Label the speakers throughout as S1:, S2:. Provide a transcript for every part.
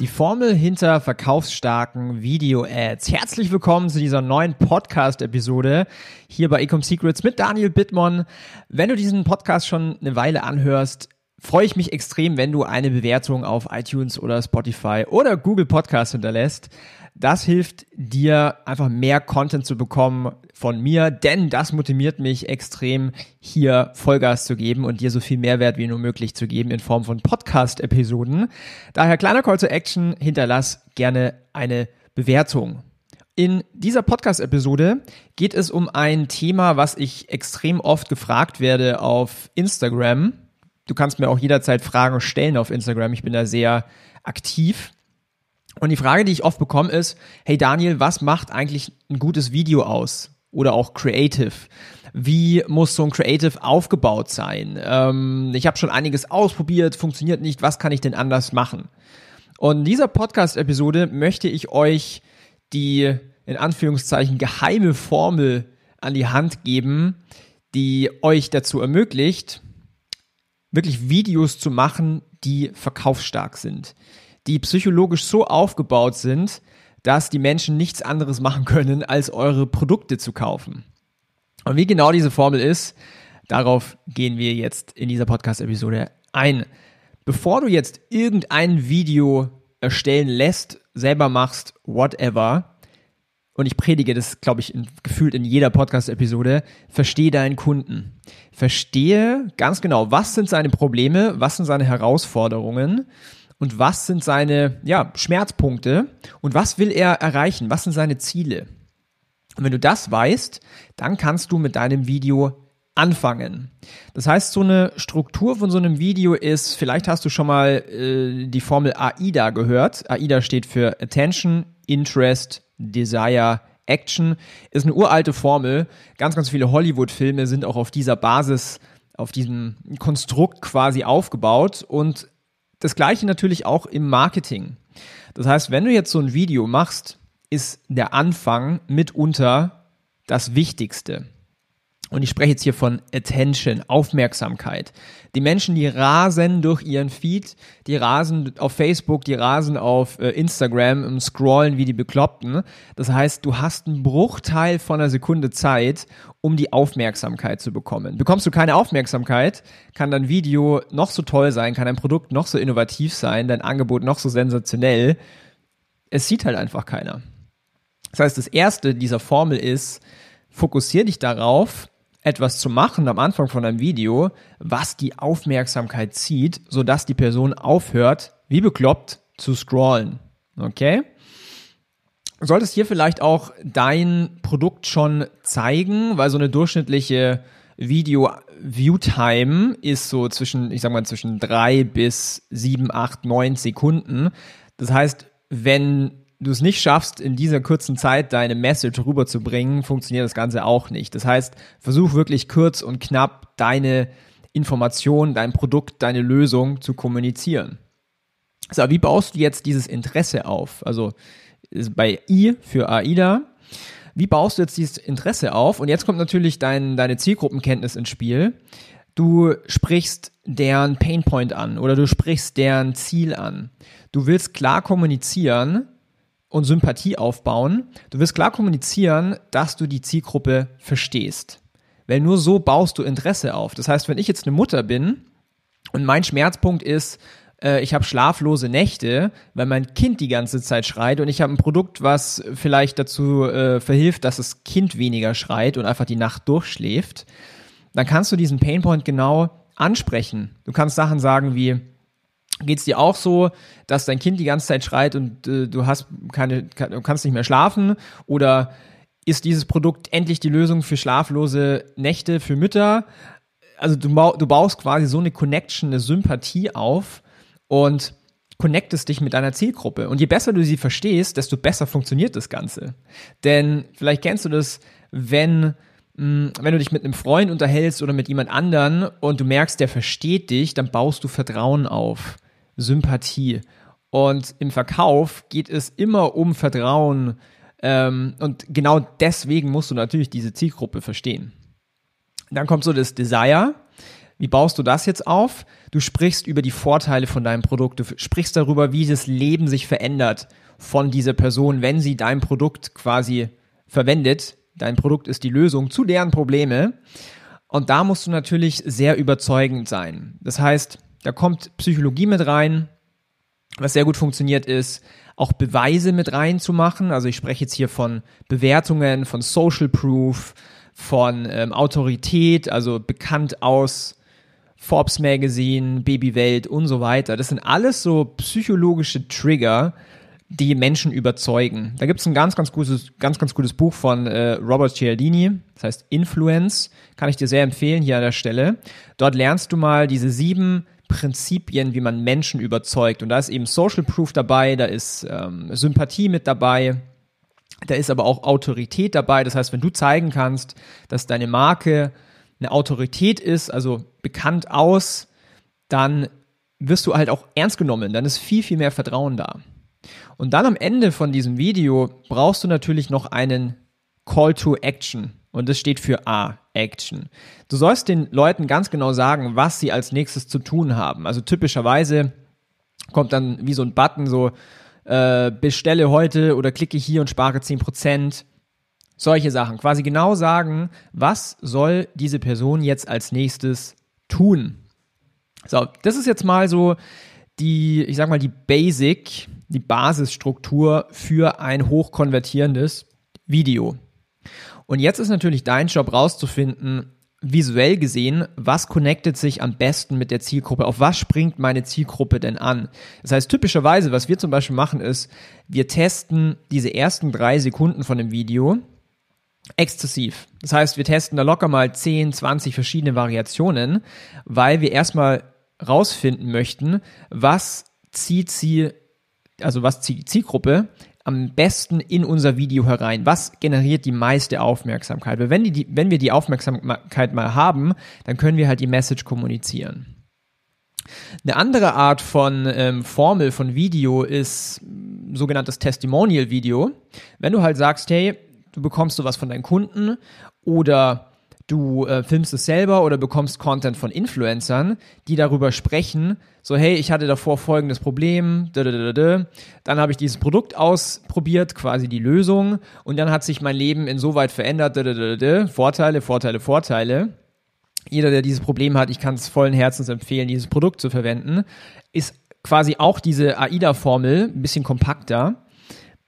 S1: Die Formel hinter verkaufsstarken Video-Ads. Herzlich willkommen zu dieser neuen Podcast-Episode hier bei Ecom Secrets mit Daniel Bittmann. Wenn du diesen Podcast schon eine Weile anhörst, freue ich mich extrem, wenn du eine Bewertung auf iTunes oder Spotify oder Google Podcast hinterlässt. Das hilft dir einfach mehr Content zu bekommen von mir, denn das motiviert mich extrem, hier Vollgas zu geben und dir so viel Mehrwert wie nur möglich zu geben in Form von Podcast-Episoden. Daher kleiner Call to Action, hinterlass gerne eine Bewertung. In dieser Podcast-Episode geht es um ein Thema, was ich extrem oft gefragt werde auf Instagram. Du kannst mir auch jederzeit Fragen stellen auf Instagram. Ich bin da sehr aktiv. Und die Frage, die ich oft bekomme, ist, hey Daniel, was macht eigentlich ein gutes Video aus? Oder auch Creative. Wie muss so ein Creative aufgebaut sein? Ähm, ich habe schon einiges ausprobiert, funktioniert nicht. Was kann ich denn anders machen? Und in dieser Podcast-Episode möchte ich euch die in Anführungszeichen geheime Formel an die Hand geben, die euch dazu ermöglicht, wirklich Videos zu machen, die verkaufsstark sind die psychologisch so aufgebaut sind, dass die Menschen nichts anderes machen können, als eure Produkte zu kaufen. Und wie genau diese Formel ist, darauf gehen wir jetzt in dieser Podcast-Episode ein. Bevor du jetzt irgendein Video erstellen lässt, selber machst, whatever, und ich predige das, glaube ich, in, gefühlt in jeder Podcast-Episode, verstehe deinen Kunden. Verstehe ganz genau, was sind seine Probleme, was sind seine Herausforderungen und was sind seine ja, Schmerzpunkte und was will er erreichen, was sind seine Ziele. Und wenn du das weißt, dann kannst du mit deinem Video anfangen. Das heißt, so eine Struktur von so einem Video ist, vielleicht hast du schon mal äh, die Formel AIDA gehört. AIDA steht für Attention, Interest, Desire, Action. Ist eine uralte Formel. Ganz, ganz viele Hollywood-Filme sind auch auf dieser Basis, auf diesem Konstrukt quasi aufgebaut. Und das gleiche natürlich auch im Marketing. Das heißt, wenn du jetzt so ein Video machst, ist der Anfang mitunter das Wichtigste. Und ich spreche jetzt hier von Attention, Aufmerksamkeit. Die Menschen, die rasen durch ihren Feed, die rasen auf Facebook, die rasen auf äh, Instagram und scrollen wie die Bekloppten. Das heißt, du hast einen Bruchteil von einer Sekunde Zeit, um die Aufmerksamkeit zu bekommen. Bekommst du keine Aufmerksamkeit, kann dein Video noch so toll sein, kann dein Produkt noch so innovativ sein, dein Angebot noch so sensationell. Es sieht halt einfach keiner. Das heißt, das erste dieser Formel ist, fokussier dich darauf, etwas zu machen am Anfang von einem Video, was die Aufmerksamkeit zieht, sodass die Person aufhört, wie bekloppt, zu scrollen. Okay? Solltest hier vielleicht auch dein Produkt schon zeigen, weil so eine durchschnittliche Video View Time ist so zwischen, ich sag mal, zwischen drei bis sieben, acht, neun Sekunden. Das heißt, wenn du es nicht schaffst, in dieser kurzen Zeit deine Message rüberzubringen, funktioniert das Ganze auch nicht. Das heißt, versuch wirklich kurz und knapp deine Information, dein Produkt, deine Lösung zu kommunizieren. So, wie baust du jetzt dieses Interesse auf? Also bei I für AIDA. Wie baust du jetzt dieses Interesse auf? Und jetzt kommt natürlich dein, deine Zielgruppenkenntnis ins Spiel. Du sprichst deren Painpoint an oder du sprichst deren Ziel an. Du willst klar kommunizieren, und Sympathie aufbauen. Du wirst klar kommunizieren, dass du die Zielgruppe verstehst. Weil nur so baust du Interesse auf. Das heißt, wenn ich jetzt eine Mutter bin und mein Schmerzpunkt ist, äh, ich habe schlaflose Nächte, weil mein Kind die ganze Zeit schreit und ich habe ein Produkt, was vielleicht dazu äh, verhilft, dass das Kind weniger schreit und einfach die Nacht durchschläft, dann kannst du diesen Painpoint genau ansprechen. Du kannst Sachen sagen wie, Geht es dir auch so, dass dein Kind die ganze Zeit schreit und äh, du hast keine, du kannst nicht mehr schlafen? Oder ist dieses Produkt endlich die Lösung für schlaflose Nächte für Mütter? Also du, du baust quasi so eine Connection, eine Sympathie auf und connectest dich mit deiner Zielgruppe. Und je besser du sie verstehst, desto besser funktioniert das Ganze. Denn vielleicht kennst du das, wenn mh, wenn du dich mit einem Freund unterhältst oder mit jemand anderen und du merkst, der versteht dich, dann baust du Vertrauen auf, Sympathie. Und im Verkauf geht es immer um Vertrauen. Ähm, und genau deswegen musst du natürlich diese Zielgruppe verstehen. Dann kommt so das Desire. Wie baust du das jetzt auf? Du sprichst über die Vorteile von deinem Produkt. Du sprichst darüber, wie das Leben sich verändert von dieser Person, wenn sie dein Produkt quasi verwendet. Dein Produkt ist die Lösung zu deren Probleme. Und da musst du natürlich sehr überzeugend sein. Das heißt, da kommt Psychologie mit rein. Was sehr gut funktioniert ist, auch Beweise mit reinzumachen. Also ich spreche jetzt hier von Bewertungen, von Social Proof, von ähm, Autorität, also bekannt aus Forbes Magazine, Babywelt und so weiter. Das sind alles so psychologische Trigger, die Menschen überzeugen. Da gibt es ein ganz, ganz gutes, ganz, ganz gutes Buch von äh, Robert Cialdini, das heißt Influence, kann ich dir sehr empfehlen hier an der Stelle. Dort lernst du mal diese sieben Prinzipien, wie man Menschen überzeugt. Und da ist eben Social Proof dabei, da ist ähm, Sympathie mit dabei, da ist aber auch Autorität dabei. Das heißt, wenn du zeigen kannst, dass deine Marke eine Autorität ist, also bekannt aus, dann wirst du halt auch ernst genommen. Dann ist viel, viel mehr Vertrauen da. Und dann am Ende von diesem Video brauchst du natürlich noch einen Call to Action. Und das steht für A, Action. Du sollst den Leuten ganz genau sagen, was sie als nächstes zu tun haben. Also typischerweise kommt dann wie so ein Button so, äh, bestelle heute oder klicke hier und spare 10%. Solche Sachen. Quasi genau sagen, was soll diese Person jetzt als nächstes tun. So, das ist jetzt mal so die, ich sag mal, die Basic, die Basisstruktur für ein hochkonvertierendes Video. Und jetzt ist natürlich dein Job rauszufinden, visuell gesehen, was connectet sich am besten mit der Zielgruppe? Auf was springt meine Zielgruppe denn an? Das heißt, typischerweise, was wir zum Beispiel machen, ist, wir testen diese ersten drei Sekunden von dem Video exzessiv. Das heißt, wir testen da locker mal 10, 20 verschiedene Variationen, weil wir erstmal rausfinden möchten, was zieht sie, also was zieht die Zielgruppe am besten in unser Video herein? Was generiert die meiste Aufmerksamkeit? Weil wenn, die, wenn wir die Aufmerksamkeit mal haben, dann können wir halt die Message kommunizieren. Eine andere Art von ähm, Formel von Video ist sogenanntes Testimonial-Video. Wenn du halt sagst, hey, du bekommst sowas von deinen Kunden oder du äh, filmst es selber oder bekommst Content von Influencern, die darüber sprechen, so hey, ich hatte davor folgendes Problem, dann habe ich dieses Produkt ausprobiert, quasi die Lösung und dann hat sich mein Leben insoweit verändert, Vorteile, Vorteile, Vorteile. Jeder, der dieses Problem hat, ich kann es vollen Herzens empfehlen, dieses Produkt zu verwenden, ist quasi auch diese AIDA-Formel, ein bisschen kompakter,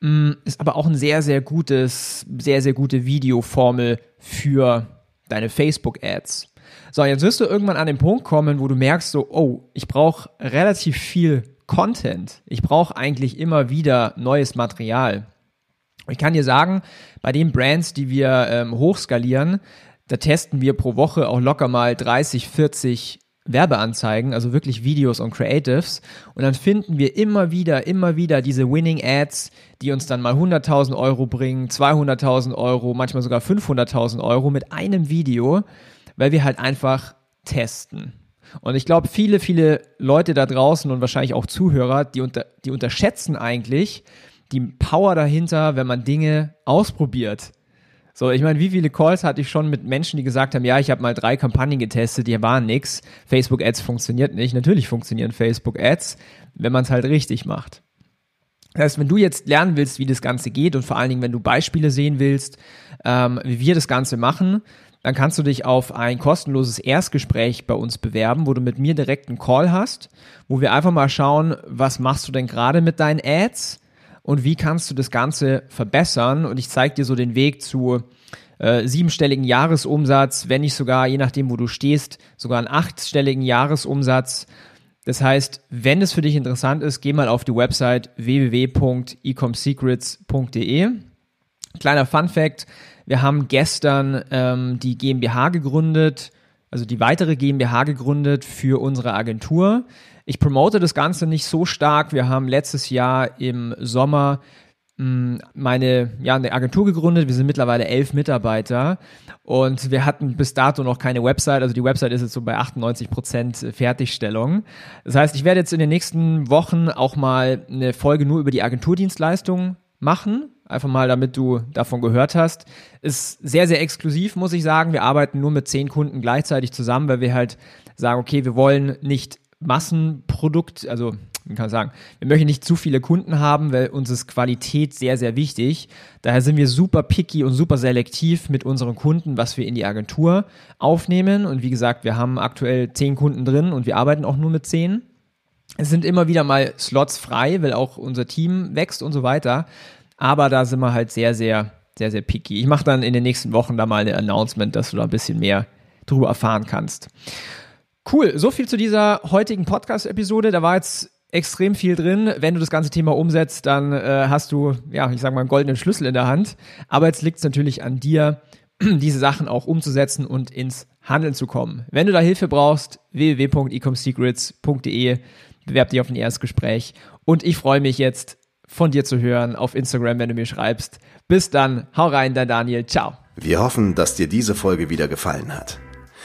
S1: mm, ist aber auch ein sehr, sehr gutes, sehr, sehr gute Videoformel für deine Facebook-Ads. So, jetzt wirst du irgendwann an den Punkt kommen, wo du merkst so, oh, ich brauche relativ viel Content. Ich brauche eigentlich immer wieder neues Material. Ich kann dir sagen, bei den Brands, die wir ähm, hochskalieren, da testen wir pro Woche auch locker mal 30, 40 Werbeanzeigen, also wirklich Videos und Creatives. Und dann finden wir immer wieder, immer wieder diese Winning Ads, die uns dann mal 100.000 Euro bringen, 200.000 Euro, manchmal sogar 500.000 Euro mit einem Video, weil wir halt einfach testen. Und ich glaube, viele, viele Leute da draußen und wahrscheinlich auch Zuhörer, die, unter, die unterschätzen eigentlich die Power dahinter, wenn man Dinge ausprobiert. So, ich meine, wie viele Calls hatte ich schon mit Menschen, die gesagt haben, ja, ich habe mal drei Kampagnen getestet, die waren nix. Facebook Ads funktioniert nicht. Natürlich funktionieren Facebook Ads, wenn man es halt richtig macht. Das heißt, wenn du jetzt lernen willst, wie das Ganze geht und vor allen Dingen, wenn du Beispiele sehen willst, ähm, wie wir das Ganze machen, dann kannst du dich auf ein kostenloses Erstgespräch bei uns bewerben, wo du mit mir direkt einen Call hast, wo wir einfach mal schauen, was machst du denn gerade mit deinen Ads? Und wie kannst du das Ganze verbessern. Und ich zeige dir so den Weg zu äh, siebenstelligen Jahresumsatz, wenn nicht sogar, je nachdem, wo du stehst, sogar einen achtstelligen Jahresumsatz. Das heißt, wenn es für dich interessant ist, geh mal auf die Website www.ecomsecrets.de. Kleiner Fun Fact, wir haben gestern ähm, die GmbH gegründet, also die weitere GmbH gegründet für unsere Agentur. Ich promote das Ganze nicht so stark. Wir haben letztes Jahr im Sommer meine, ja, eine Agentur gegründet. Wir sind mittlerweile elf Mitarbeiter und wir hatten bis dato noch keine Website. Also die Website ist jetzt so bei 98 Prozent Fertigstellung. Das heißt, ich werde jetzt in den nächsten Wochen auch mal eine Folge nur über die Agenturdienstleistungen machen. Einfach mal, damit du davon gehört hast. Ist sehr, sehr exklusiv, muss ich sagen. Wir arbeiten nur mit zehn Kunden gleichzeitig zusammen, weil wir halt sagen, okay, wir wollen nicht Massenprodukt, also wie kann man sagen, wir möchten nicht zu viele Kunden haben, weil uns ist Qualität sehr, sehr wichtig. Daher sind wir super picky und super selektiv mit unseren Kunden, was wir in die Agentur aufnehmen. Und wie gesagt, wir haben aktuell zehn Kunden drin und wir arbeiten auch nur mit zehn. Es sind immer wieder mal Slots frei, weil auch unser Team wächst und so weiter. Aber da sind wir halt sehr, sehr, sehr, sehr picky. Ich mache dann in den nächsten Wochen da mal eine Announcement, dass du da ein bisschen mehr drüber erfahren kannst. Cool, so viel zu dieser heutigen Podcast-Episode. Da war jetzt extrem viel drin. Wenn du das ganze Thema umsetzt, dann äh, hast du, ja, ich sage mal, einen goldenen Schlüssel in der Hand. Aber jetzt liegt es natürlich an dir, diese Sachen auch umzusetzen und ins Handeln zu kommen. Wenn du da Hilfe brauchst, www.ecomsecrets.de, bewerb dich auf ein Erstgespräch. Und ich freue mich jetzt, von dir zu hören auf Instagram, wenn du mir schreibst. Bis dann, hau rein, dein Daniel, ciao.
S2: Wir hoffen, dass dir diese Folge wieder gefallen hat.